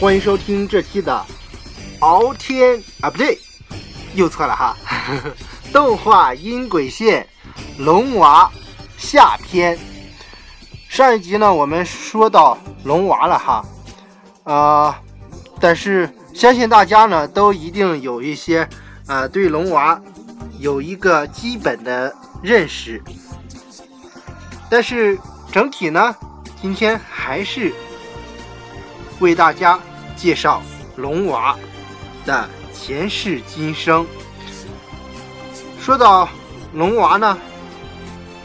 欢迎收听这期的敖天啊，不对，又错了哈。动画音轨线龙娃下篇。上一集呢，我们说到龙娃了哈，呃，但是相信大家呢都一定有一些呃对龙娃有一个基本的认识，但是整体呢，今天还是为大家介绍龙娃的前世今生。说到龙娃呢，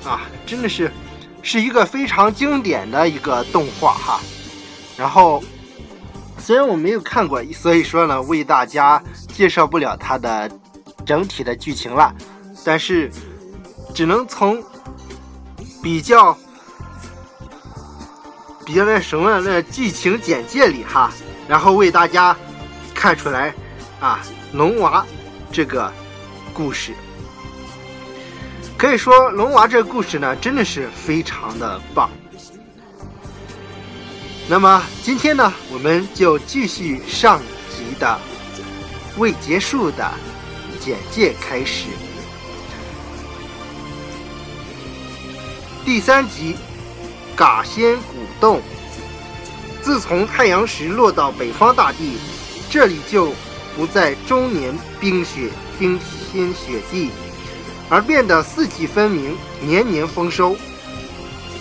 啊，真的是是一个非常经典的一个动画哈。然后虽然我没有看过，所以说呢，为大家介绍不了它的整体的剧情了。但是只能从比较比较那什么那剧情简介里哈，然后为大家看出来啊，龙娃这个故事。可以说，龙娃这个故事呢，真的是非常的棒。那么今天呢，我们就继续上集的未结束的简介开始。第三集，嘎仙古洞。自从太阳石落到北方大地，这里就不再终年冰雪冰天雪地。而变得四季分明，年年丰收。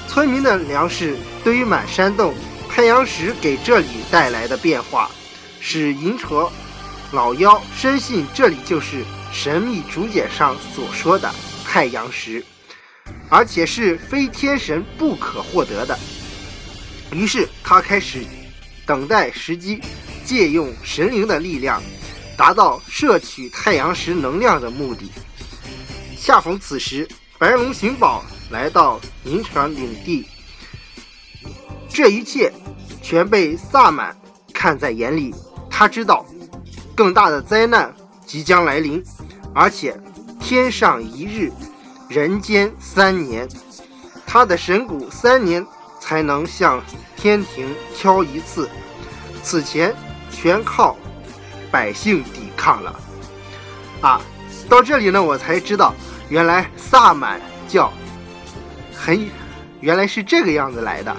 村民的粮食堆满山洞，太阳石给这里带来的变化，使银蛇老妖深信这里就是神秘竹简上所说的太阳石，而且是非天神不可获得的。于是他开始等待时机，借用神灵的力量，达到摄取太阳石能量的目的。恰逢此时，白龙寻宝来到银川领地，这一切全被萨满看在眼里。他知道更大的灾难即将来临，而且天上一日，人间三年。他的神谷三年才能向天庭敲一次，此前全靠百姓抵抗了。啊，到这里呢，我才知道。原来萨满教很，原来是这个样子来的。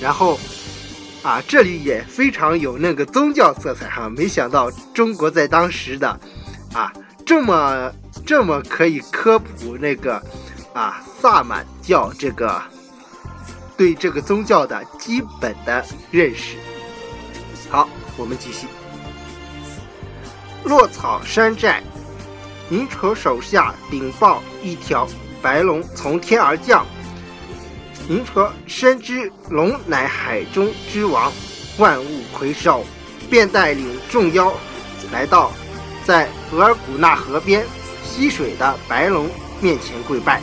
然后啊，这里也非常有那个宗教色彩哈。没想到中国在当时的啊这么这么可以科普那个啊萨满教这个对这个宗教的基本的认识。好，我们继续。落草山寨。银蛇手下禀报，一条白龙从天而降。银蛇深知龙乃海中之王，万物魁首，便带领众妖来到在额尔古纳河边溪水的白龙面前跪拜，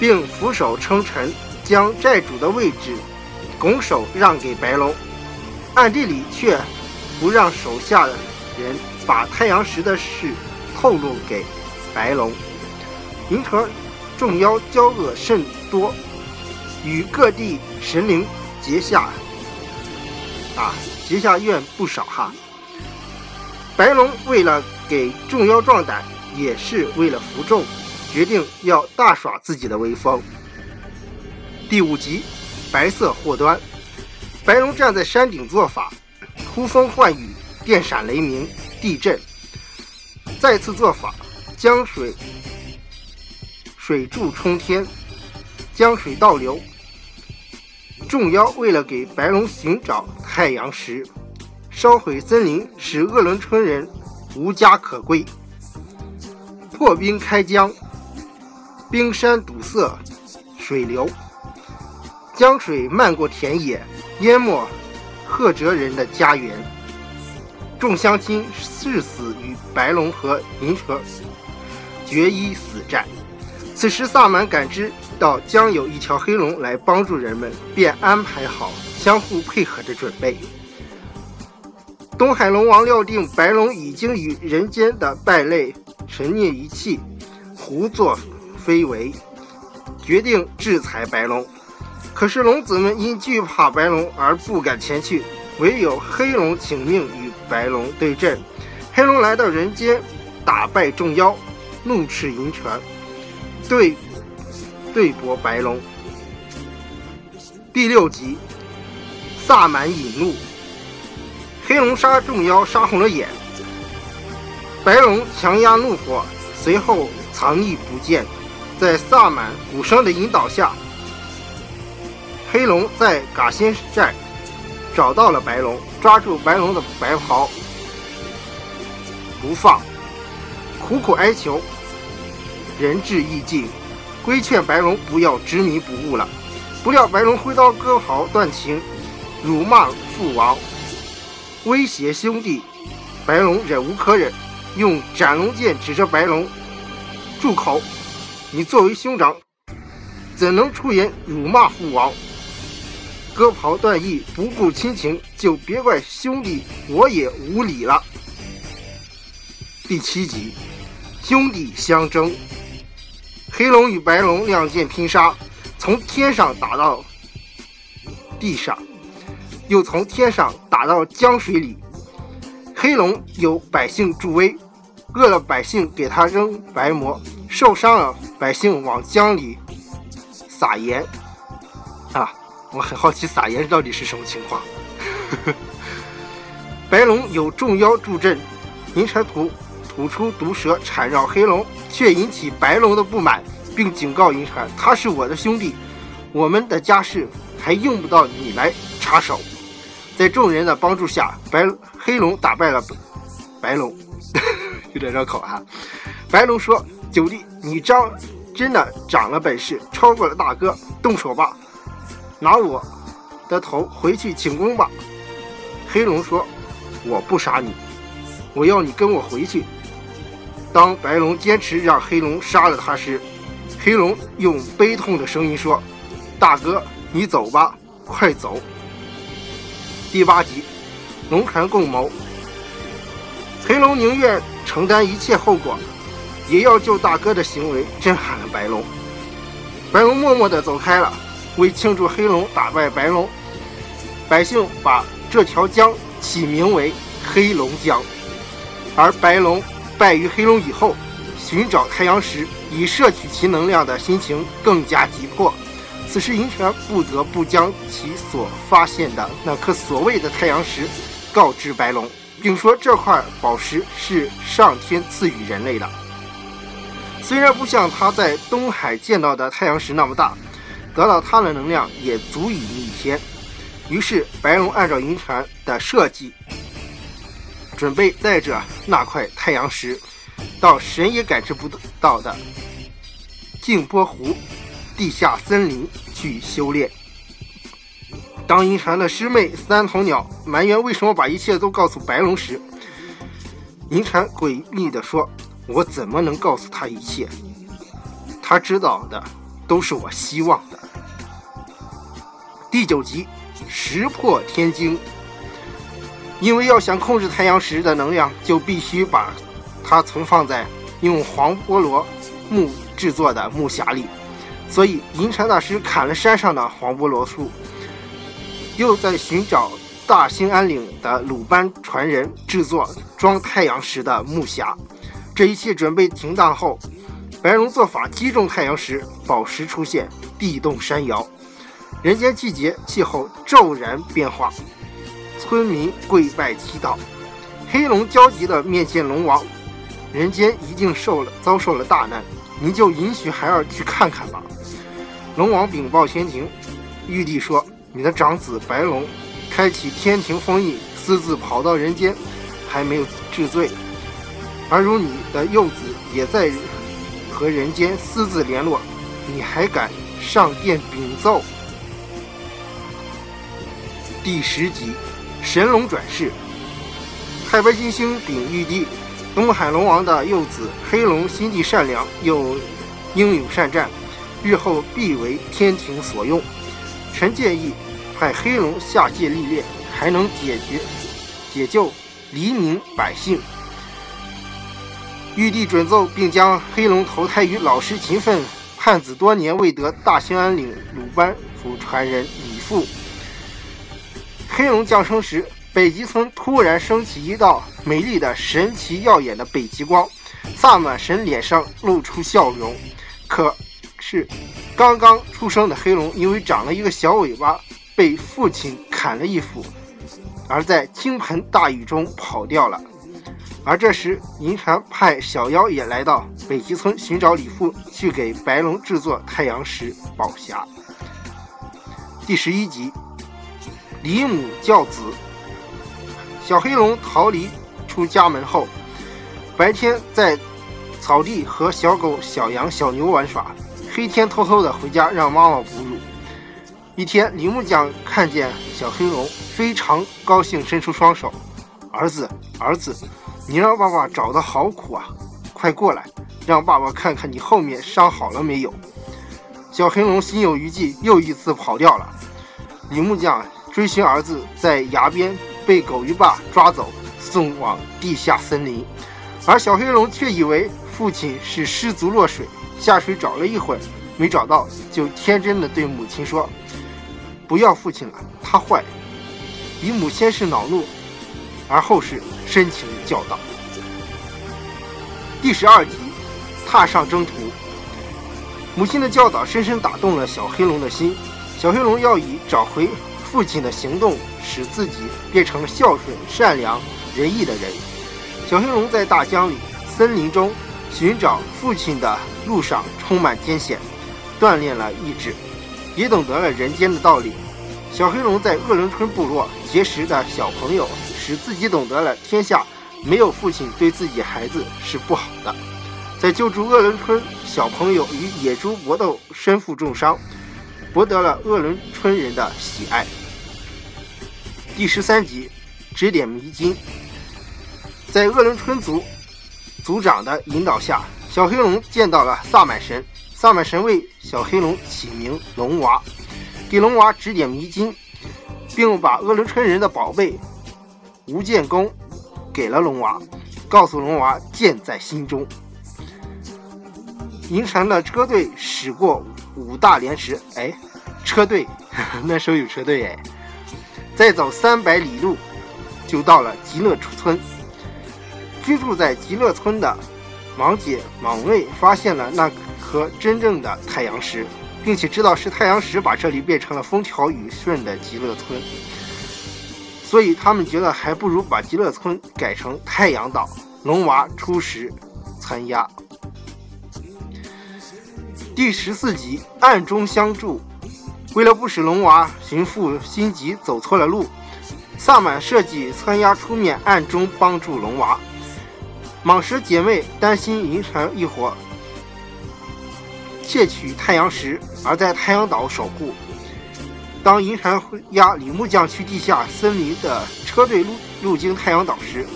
并俯首称臣，将寨主的位置拱手让给白龙，暗地里却不让手下的人把太阳石的事。透露给白龙，银河众妖交恶甚多，与各地神灵结下啊结下怨不少哈。白龙为了给众妖壮胆，也是为了服众，决定要大耍自己的威风。第五集，白色祸端，白龙站在山顶做法，呼风唤雨，电闪雷鸣，地震。再次做法，江水水柱冲天，江水倒流。众妖为了给白龙寻找太阳石，烧毁森林，使鄂伦春人无家可归。破冰开江，冰山堵塞水流，江水漫过田野，淹没赫哲人的家园。众乡亲誓死与白龙和银蛇决一死战。此时萨满感知到将有一条黑龙来帮助人们，便安排好相互配合的准备。东海龙王料定白龙已经与人间的败类神孽一气，胡作非为，决定制裁白龙。可是龙子们因惧怕白龙而不敢前去。唯有黑龙请命与白龙对阵。黑龙来到人间，打败众妖，怒斥银泉，对对搏白龙。第六集，萨满引怒，黑龙杀众妖，杀红了眼。白龙强压怒火，随后藏匿不见。在萨满鼓声的引导下，黑龙在嘎仙寨找到了白龙，抓住白龙的白袍不放，苦苦哀求，仁至义尽，规劝白龙不要执迷不悟了。不料白龙挥刀割袍断情，辱骂父王，威胁兄弟。白龙忍无可忍，用斩龙剑指着白龙：“住口！你作为兄长，怎能出言辱骂父王？割袍断义，不顾亲情，就别怪兄弟我也无礼了。”第七集，兄弟相争，黑龙与白龙亮剑拼杀。从天上打到地上，又从天上打到江水里。黑龙有百姓助威，饿了百姓给他扔白馍，受伤了百姓往江里撒盐。我很好奇撒盐到底是什么情况。白龙有众妖助阵，银蟾吐吐出毒蛇缠绕黑龙，却引起白龙的不满。并警告银蟾：“他是我的兄弟，我们的家事还用不到你来插手。”在众人的帮助下，白黑龙打败了白龙，有点绕口哈。白龙说：“九弟，你张真的长了本事，超过了大哥，动手吧，拿我的头回去请功吧。”黑龙说：“我不杀你，我要你跟我回去。”当白龙坚持让黑龙杀了他时，黑龙用悲痛的声音说：“大哥，你走吧，快走。”第八集，龙船共谋。黑龙宁愿承担一切后果，也要救大哥的行为震撼了白龙。白龙默默地走开了。为庆祝黑龙打败白龙，百姓把这条江起名为黑龙江。而白龙败于黑龙以后，寻找太阳石。以摄取其能量的心情更加急迫。此时，银泉不得不将其所发现的那颗所谓的太阳石告知白龙，并说这块宝石是上天赐予人类的。虽然不像他在东海见到的太阳石那么大，得到它的能量也足以逆天。于是，白龙按照银泉的设计，准备带着那块太阳石。到神也感知不到的镜波湖地下森林去修炼。当银蟾的师妹三头鸟埋怨为什么把一切都告诉白龙时，银蟾诡秘地说：“我怎么能告诉他一切？他知道的都是我希望的。”第九集石破天惊，因为要想控制太阳石的能量，就必须把。它存放在用黄菠萝木制作的木匣里，所以银蟾大师砍了山上的黄菠萝树，又在寻找大兴安岭的鲁班传人制作装太阳石的木匣。这一切准备停当后，白龙做法击中太阳时，宝石出现，地动山摇，人间季节气候骤然变化，村民跪拜祈祷，黑龙焦急地面见龙王。人间一定受了遭受了大难，您就允许孩儿去看看吧。龙王禀报天庭，玉帝说：“你的长子白龙开启天庭封印，私自跑到人间，还没有治罪。而如你的幼子也在和人间私自联络，你还敢上殿禀奏？”第十集，神龙转世，太白金星禀玉帝。东海龙王的幼子黑龙心地善良，又英勇善战，日后必为天庭所用。臣建议派黑龙下界历练，还能解决解救黎民百姓。玉帝准奏，并将黑龙投胎于老实勤奋、盼子多年未得大兴安岭鲁班府传人李父。黑龙降生时，北极村突然升起一道美丽的、神奇耀眼的北极光，萨满神脸上露出笑容。可是，刚刚出生的黑龙因为长了一个小尾巴，被父亲砍了一斧，而在倾盆大雨中跑掉了。而这时，银蝉派小妖也来到北极村寻找李父，去给白龙制作太阳石宝匣。第十一集，李母教子。小黑龙逃离出家门后，白天在草地和小狗、小羊、小牛玩耍，黑天偷偷的回家让妈妈哺乳。一天，李木匠看见小黑龙，非常高兴，伸出双手：“儿子，儿子。”你让爸爸找的好苦啊！快过来，让爸爸看看你后面伤好了没有。小黑龙心有余悸，又一次跑掉了。李木匠追寻儿子，在崖边被狗鱼爸抓走，送往地下森林。而小黑龙却以为父亲是失足落水，下水找了一会儿没找到，就天真的对母亲说：“不要父亲了，他坏。”李母先是恼怒，而后是。深情教导。第十二集，踏上征途。母亲的教导深深打动了小黑龙的心。小黑龙要以找回父亲的行动，使自己变成孝顺、善良、仁义的人。小黑龙在大江里、森林中寻找父亲的路上充满艰险，锻炼了意志，也懂得了人间的道理。小黑龙在鄂伦春部落结识的小朋友。使自己懂得了天下没有父亲对自己孩子是不好的，在救助鄂伦春小朋友与野猪搏斗，身负重伤，博得了鄂伦春人的喜爱。第十三集，指点迷津。在鄂伦春族族长的引导下，小黑龙见到了萨满神，萨满神为小黑龙起名龙娃，给龙娃指点迷津，并把鄂伦春人的宝贝。吴建功给了龙娃，告诉龙娃剑在心中。银蝉的车队驶过五大连池，哎，车队 那时候有车队哎。再走三百里路，就到了极乐村。居住在极乐村的芒姐、芒妹发现了那颗真正的太阳石，并且知道是太阳石把这里变成了风调雨顺的极乐村。所以他们觉得还不如把极乐村改成太阳岛。龙娃初时参加。第十四集暗中相助。为了不使龙娃寻父心急走错了路，萨满设计参压出面暗中帮助龙娃。蟒蛇姐妹担心银蝉一伙窃取太阳石，而在太阳岛守护。当银蝉押李木匠去地下森林的车队路路经太阳岛时，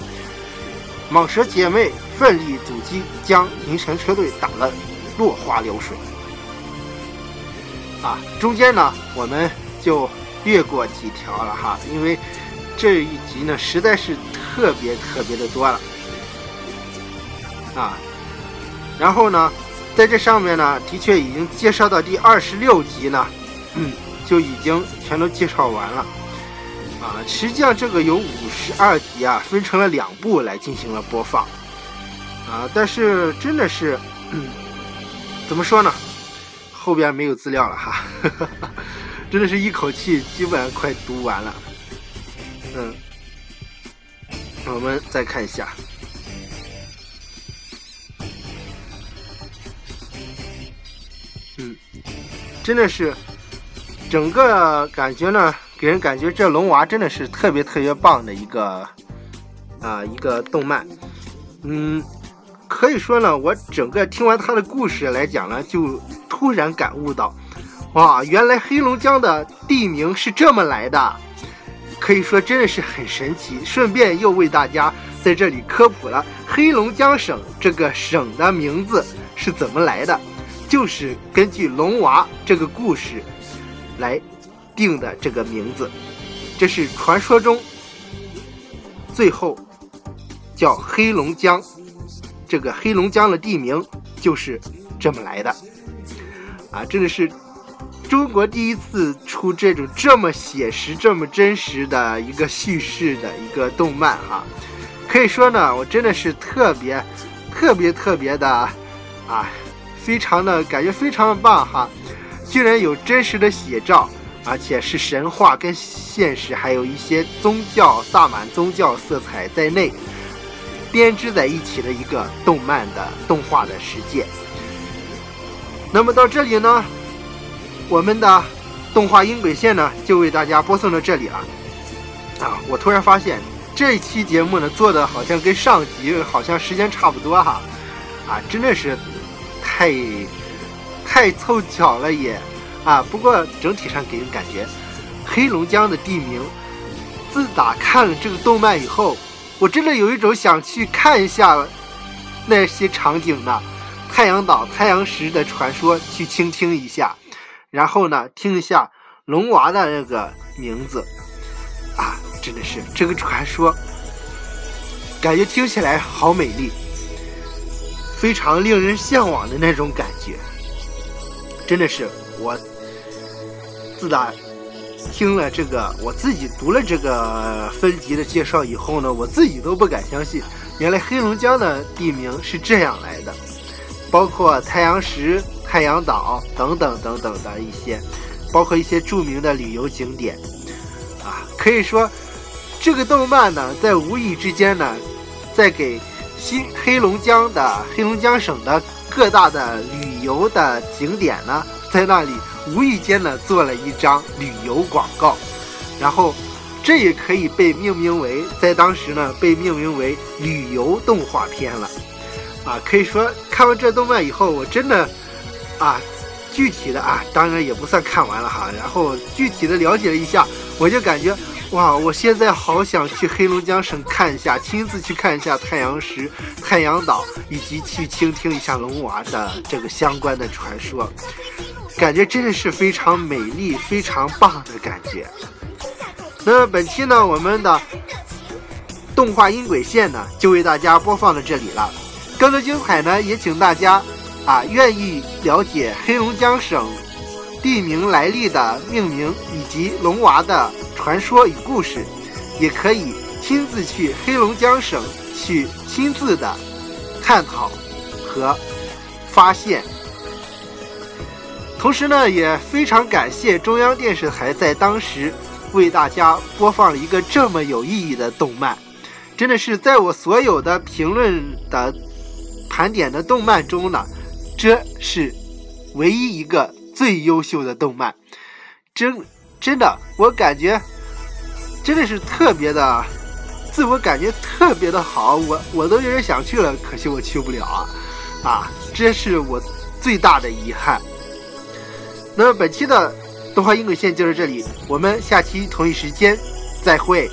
蟒蛇姐妹奋力阻击，将银蝉车队打得落花流水。啊，中间呢我们就略过几条了哈，因为这一集呢实在是特别特别的多了。啊，然后呢，在这上面呢，的确已经介绍到第二十六集呢，嗯。就已经全都介绍完了，啊，实际上这个有五十二集啊，分成了两部来进行了播放，啊，但是真的是，怎么说呢？后边没有资料了哈，真的是一口气基本上快读完了，嗯，我们再看一下，嗯，真的是。整个感觉呢，给人感觉这龙娃真的是特别特别棒的一个啊一个动漫，嗯，可以说呢，我整个听完他的故事来讲呢，就突然感悟到，哇，原来黑龙江的地名是这么来的，可以说真的是很神奇。顺便又为大家在这里科普了黑龙江省这个省的名字是怎么来的，就是根据龙娃这个故事。来定的这个名字，这是传说中最后叫黑龙江，这个黑龙江的地名就是这么来的。啊！真的是中国第一次出这种这么写实、这么真实的一个叙事的一个动漫哈，可以说呢，我真的是特别、特别、特别的啊，非常的感觉非常的棒哈，居然有真实的写照，而且是神话跟现实，还有一些宗教萨满宗教色彩在内编织在一起的一个动漫的动画的世界。那么到这里呢？我们的动画音轨线呢，就为大家播送到这里了。啊，我突然发现这一期节目呢，做的好像跟上集好像时间差不多哈。啊，真的是太太凑巧了也。啊，不过整体上给人感觉，黑龙江的地名，自打看了这个动漫以后，我真的有一种想去看一下那些场景呢，太阳岛、太阳石的传说，去倾听一下。然后呢，听一下龙娃的那个名字，啊，真的是这个传说，感觉听起来好美丽，非常令人向往的那种感觉。真的是我自打听了这个，我自己读了这个分级的介绍以后呢，我自己都不敢相信，原来黑龙江的地名是这样来的，包括太阳石。太阳岛等等等等的一些，包括一些著名的旅游景点，啊，可以说这个动漫呢，在无意之间呢，在给新黑龙江的黑龙江省的各大的旅游的景点呢，在那里无意间呢做了一张旅游广告，然后这也可以被命名为，在当时呢被命名为旅游动画片了，啊，可以说看完这动漫以后，我真的。啊，具体的啊，当然也不算看完了哈。然后具体的了解了一下，我就感觉哇，我现在好想去黑龙江省看一下，亲自去看一下太阳石、太阳岛，以及去倾听一下龙娃的这个相关的传说，感觉真的是非常美丽、非常棒的感觉。那么本期呢，我们的动画音轨线呢，就为大家播放到这里了。更多精彩呢，也请大家。啊，愿意了解黑龙江省地名来历的命名以及龙娃的传说与故事，也可以亲自去黑龙江省去亲自的探讨和发现。同时呢，也非常感谢中央电视台在当时为大家播放了一个这么有意义的动漫，真的是在我所有的评论的盘点的动漫中呢。这是唯一一个最优秀的动漫，真真的，我感觉真的是特别的，自我感觉特别的好，我我都有点想去了，可惜我去不了啊！啊，这是我最大的遗憾。那么本期的动画音轨线就到这里，我们下期同一时间再会。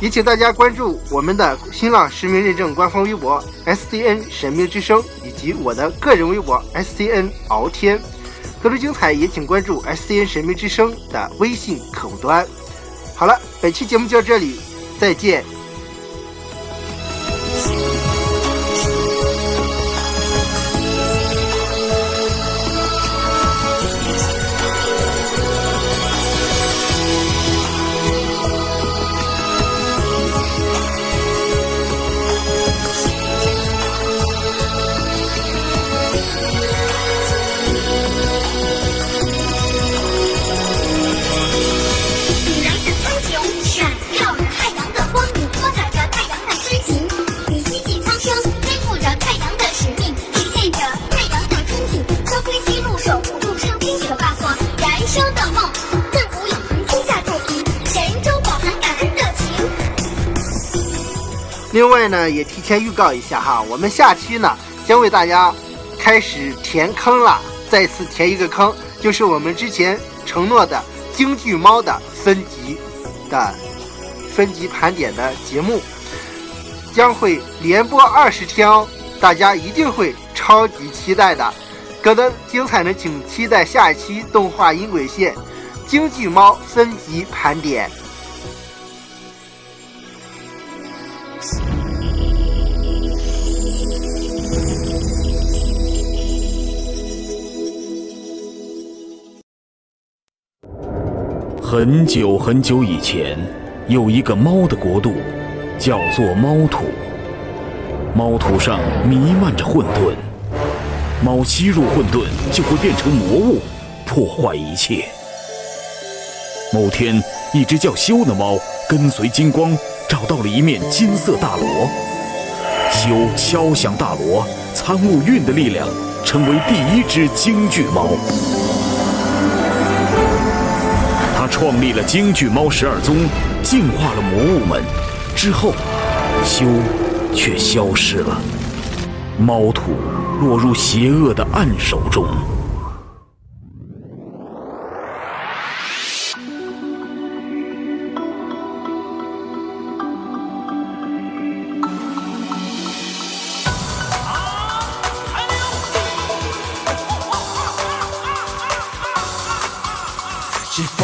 也请大家关注我们的新浪实名认证官方微博 S C N 神秘之声，以及我的个人微博 S C N 敖天。更多精彩也请关注 S C N 神秘之声的微信客户端。好了，本期节目就到这里，再见。另外呢，也提前预告一下哈，我们下期呢将为大家开始填坑了，再次填一个坑，就是我们之前承诺的京剧猫的分级的分级盘点的节目，将会连播二十天哦，大家一定会超级期待的。更多精彩呢，请期待下一期动画音轨线京剧猫分级盘点。很久很久以前，有一个猫的国度，叫做猫土。猫土上弥漫着混沌，猫吸入混沌就会变成魔物，破坏一切。某天，一只叫修的猫跟随金光找到了一面金色大锣，修敲响大锣，参悟运的力量，成为第一只京剧猫。创立了京剧猫十二宗，净化了魔物们。之后，修却消失了，猫土落入邪恶的暗手中。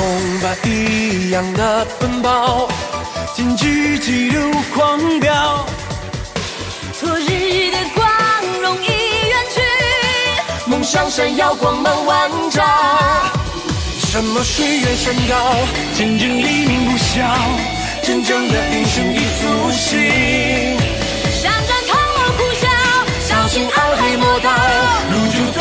风把一样的奔跑，京剧急流狂飙。昨日的光荣已远去，梦想闪耀，光芒万丈。什么岁月山高，见证黎明不晓，真正的英雄已苏醒。闪转抗我呼啸，小心暗黑魔道，路就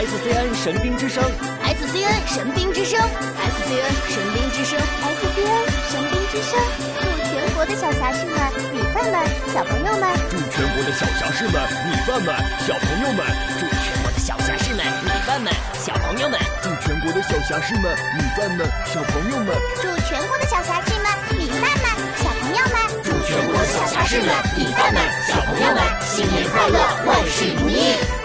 SCN 神兵之声。SCN 神兵之声，SCN 神兵之声，SCN 神兵之声，祝全国的小侠士们、米饭们、小朋友们，祝全国的小侠士们、米饭们、小朋友们，祝全国的小侠士们、米饭们、小朋友们，祝全国的小侠士们、米饭们、小朋友们，祝全国的小侠士们、米饭们、小朋友们，祝全国的小侠士们、米饭们、小朋友们，新年快乐，万事如意。